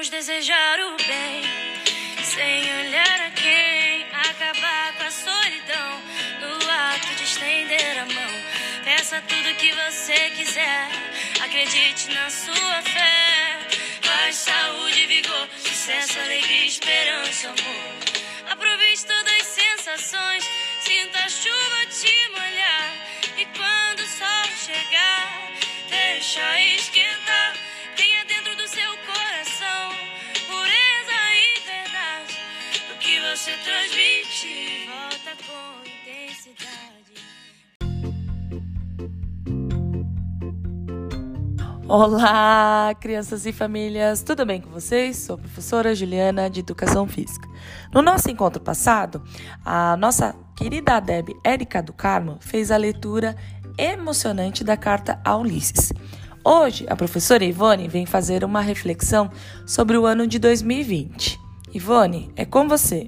Vamos desejar o bem, sem olhar a quem. Acabar com a solidão, no ato de estender a mão. Peça tudo que você quiser, acredite na sua fé. Paz, saúde, vigor, sucesso, alegria, esperança, amor. Aproveite todas as sensações, sinta a chuva te molhar. E quando o sol chegar, deixa esquentar. Olá, crianças e famílias, tudo bem com vocês? Sou a professora Juliana de Educação Física. No nosso encontro passado, a nossa querida Deb Érica do Carmo fez a leitura emocionante da carta a Ulisses. Hoje, a professora Ivone vem fazer uma reflexão sobre o ano de 2020. Ivone, é com você.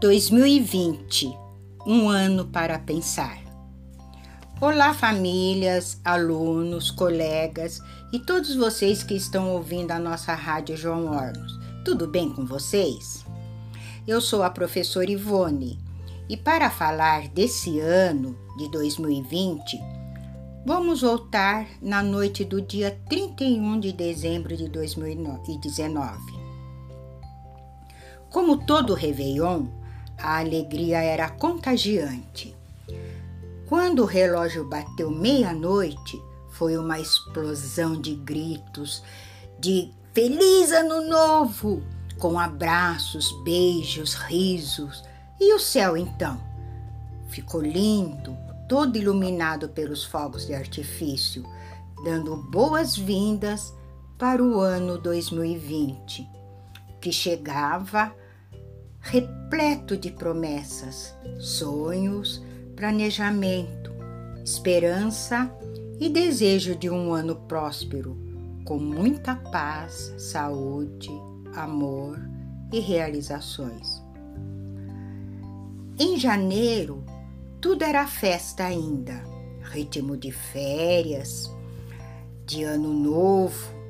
2020 um ano para pensar. Olá, famílias, alunos, colegas e todos vocês que estão ouvindo a nossa rádio João Hornos. Tudo bem com vocês? Eu sou a professora Ivone e para falar desse ano de 2020, vamos voltar na noite do dia 31 de dezembro de 2019. Como todo Réveillon, a alegria era contagiante. Quando o relógio bateu meia-noite, foi uma explosão de gritos, de Feliz Ano Novo! Com abraços, beijos, risos. E o céu então? Ficou lindo, todo iluminado pelos fogos de artifício, dando boas-vindas para o ano 2020, que chegava repleto de promessas, sonhos, planejamento, esperança e desejo de um ano próspero, com muita paz, saúde, amor e realizações. Em janeiro, tudo era festa ainda, ritmo de férias, de ano novo.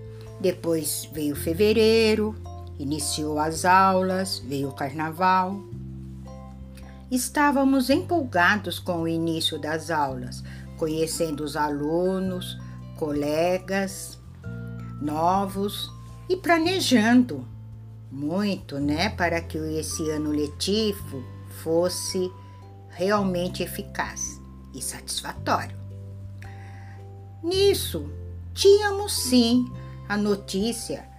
Depois veio fevereiro, Iniciou as aulas, veio o carnaval. Estávamos empolgados com o início das aulas, conhecendo os alunos, colegas novos e planejando muito, né, para que esse ano letivo fosse realmente eficaz e satisfatório. Nisso, tínhamos sim a notícia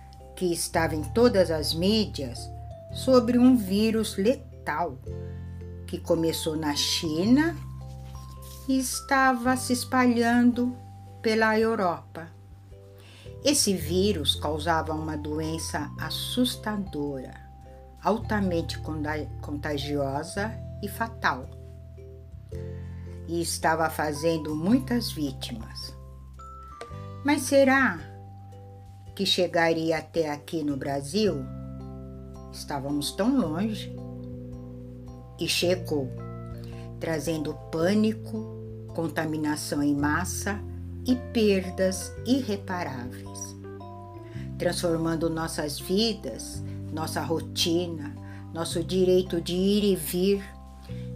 que estava em todas as mídias sobre um vírus letal que começou na China e estava se espalhando pela Europa. Esse vírus causava uma doença assustadora, altamente contagiosa e fatal, e estava fazendo muitas vítimas. Mas será que chegaria até aqui no Brasil, estávamos tão longe. E chegou, trazendo pânico, contaminação em massa e perdas irreparáveis, transformando nossas vidas, nossa rotina, nosso direito de ir e vir.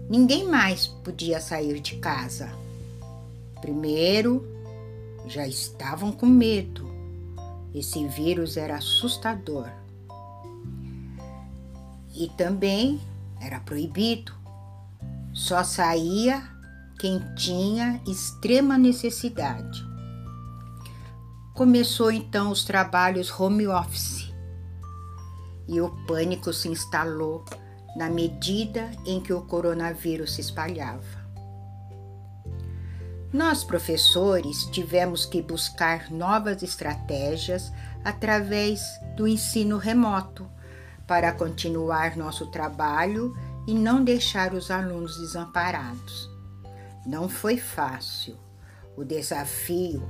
Ninguém mais podia sair de casa. Primeiro, já estavam com medo esse vírus era assustador. E também era proibido. Só saía quem tinha extrema necessidade. Começou então os trabalhos home office e o pânico se instalou na medida em que o coronavírus se espalhava. Nós, professores, tivemos que buscar novas estratégias através do ensino remoto para continuar nosso trabalho e não deixar os alunos desamparados. Não foi fácil o desafio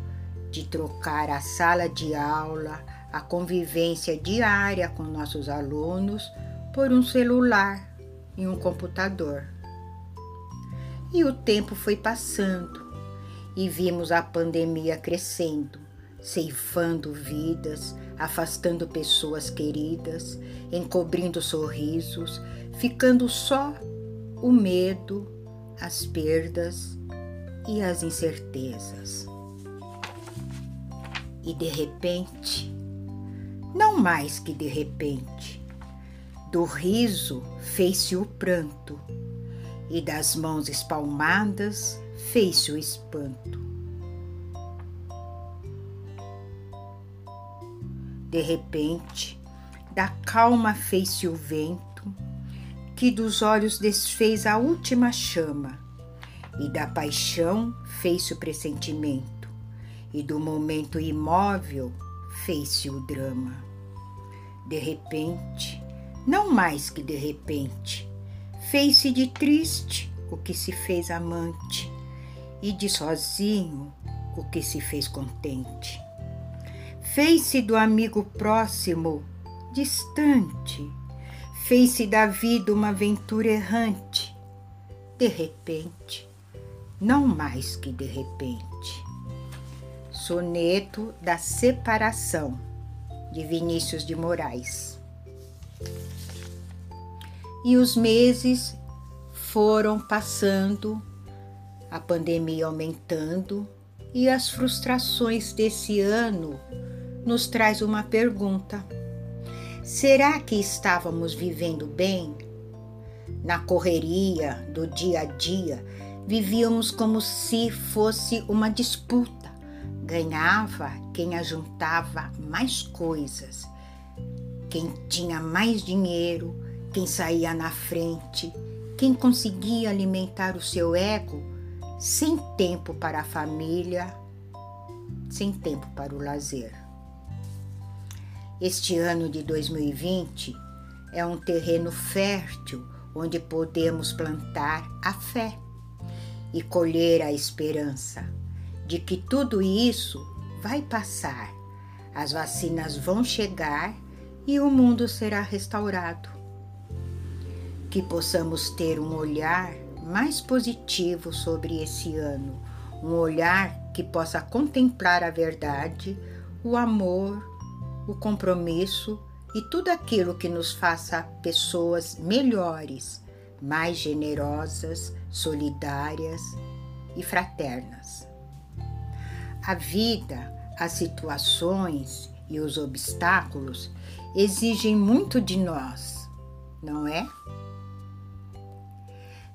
de trocar a sala de aula, a convivência diária com nossos alunos por um celular e um computador. E o tempo foi passando e vimos a pandemia crescendo, ceifando vidas, afastando pessoas queridas, encobrindo sorrisos, ficando só o medo, as perdas e as incertezas. E de repente, não mais que de repente, do riso fez-se o pranto, e das mãos espalmadas fez-se o espanto. De repente, da calma fez-se o vento, que dos olhos desfez a última chama, e da paixão fez-se o pressentimento, e do momento imóvel fez-se o drama. De repente, não mais que de repente, fez-se de triste o que se fez amante, e de sozinho o que se fez contente. Fez-se do amigo próximo, distante, fez-se da vida uma aventura errante, de repente, não mais que de repente. Soneto da Separação, de Vinícius de Moraes. E os meses foram passando, a pandemia aumentando e as frustrações desse ano nos traz uma pergunta: será que estávamos vivendo bem? Na correria do dia a dia, vivíamos como se fosse uma disputa. Ganhava quem ajuntava mais coisas, quem tinha mais dinheiro, quem saía na frente, quem conseguia alimentar o seu ego sem tempo para a família, sem tempo para o lazer. Este ano de 2020 é um terreno fértil onde podemos plantar a fé e colher a esperança de que tudo isso vai passar, as vacinas vão chegar e o mundo será restaurado que possamos ter um olhar mais positivo sobre esse ano, um olhar que possa contemplar a verdade, o amor, o compromisso e tudo aquilo que nos faça pessoas melhores, mais generosas, solidárias e fraternas. A vida, as situações e os obstáculos exigem muito de nós, não é?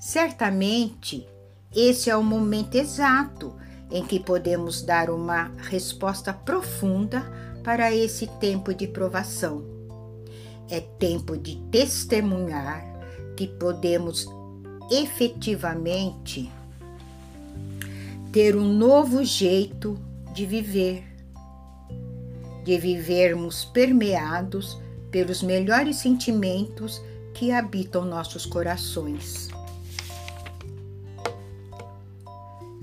Certamente, esse é o momento exato em que podemos dar uma resposta profunda para esse tempo de provação. É tempo de testemunhar que podemos efetivamente ter um novo jeito de viver, de vivermos permeados pelos melhores sentimentos que habitam nossos corações.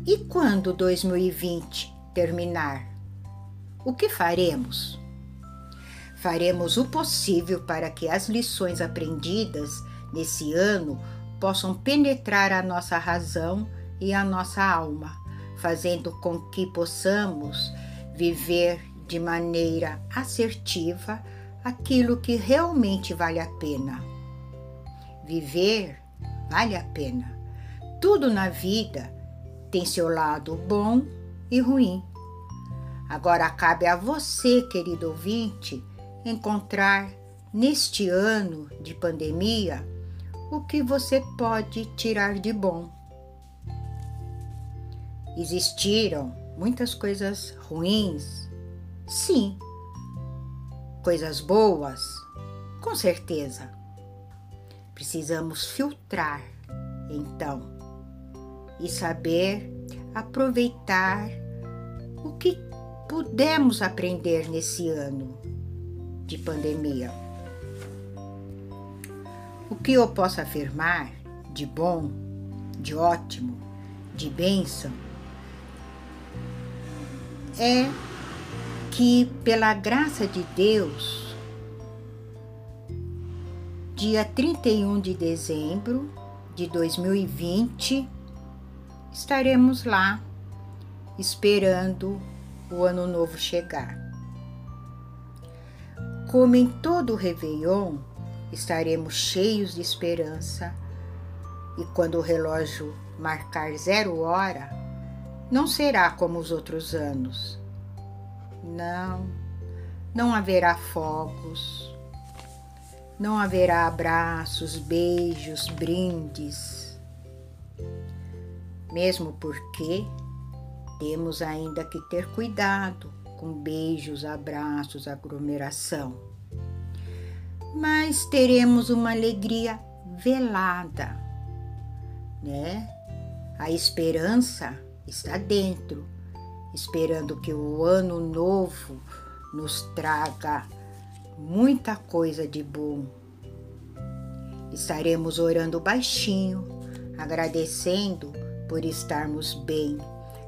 E quando 2020 terminar, o que faremos? Faremos o possível para que as lições aprendidas nesse ano possam penetrar a nossa razão e a nossa alma, fazendo com que possamos viver de maneira assertiva aquilo que realmente vale a pena. Viver vale a pena. Tudo na vida tem seu lado bom e ruim. Agora cabe a você, querido ouvinte, encontrar neste ano de pandemia o que você pode tirar de bom. Existiram muitas coisas ruins? Sim. Coisas boas? Com certeza. Precisamos filtrar, então e saber aproveitar o que pudemos aprender nesse ano de pandemia. O que eu posso afirmar de bom, de ótimo, de bênção é que, pela graça de Deus, dia 31 de dezembro de 2020, estaremos lá esperando o ano novo chegar. Como em todo o Réveillon, estaremos cheios de esperança e quando o relógio marcar zero hora, não será como os outros anos. Não, não haverá fogos, não haverá abraços, beijos, brindes. Mesmo porque temos ainda que ter cuidado com beijos, abraços, aglomeração. Mas teremos uma alegria velada, né? A esperança está dentro, esperando que o ano novo nos traga muita coisa de bom. Estaremos orando baixinho, agradecendo por estarmos bem,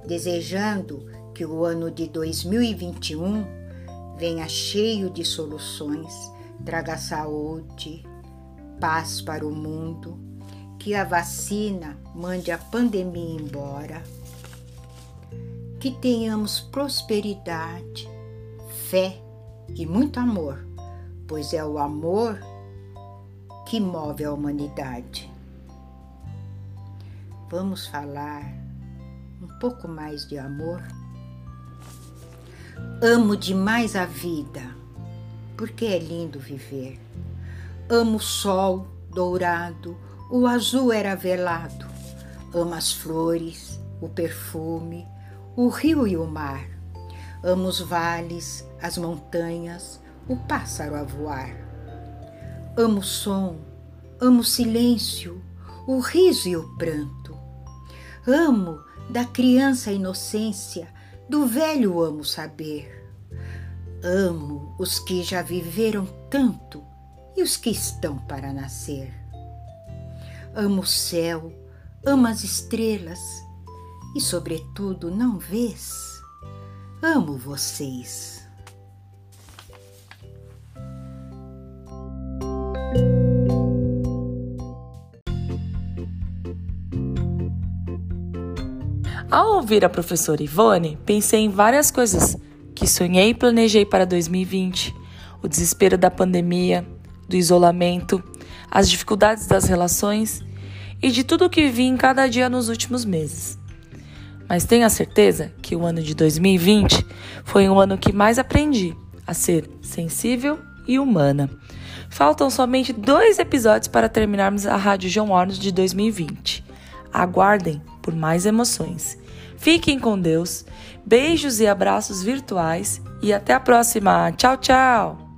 desejando que o ano de 2021 venha cheio de soluções, traga saúde, paz para o mundo, que a vacina mande a pandemia embora, que tenhamos prosperidade, fé e muito amor, pois é o amor que move a humanidade. Vamos falar um pouco mais de amor? Amo demais a vida, porque é lindo viver. Amo o sol dourado, o azul era velado. Amo as flores, o perfume, o rio e o mar. Amo os vales, as montanhas, o pássaro a voar. Amo o som, amo o silêncio, o riso e o pranto. Amo da criança inocência, do velho amo saber. Amo os que já viveram tanto e os que estão para nascer. Amo o céu, amo as estrelas e, sobretudo, não vês? Amo vocês. Ao ouvir a professora Ivone, pensei em várias coisas que sonhei e planejei para 2020: o desespero da pandemia, do isolamento, as dificuldades das relações e de tudo o que vi em cada dia nos últimos meses. Mas tenho a certeza que o ano de 2020 foi um ano que mais aprendi a ser sensível e humana. Faltam somente dois episódios para terminarmos a Rádio João Hornos de 2020. Aguardem por mais emoções. Fiquem com Deus, beijos e abraços virtuais e até a próxima. Tchau, tchau!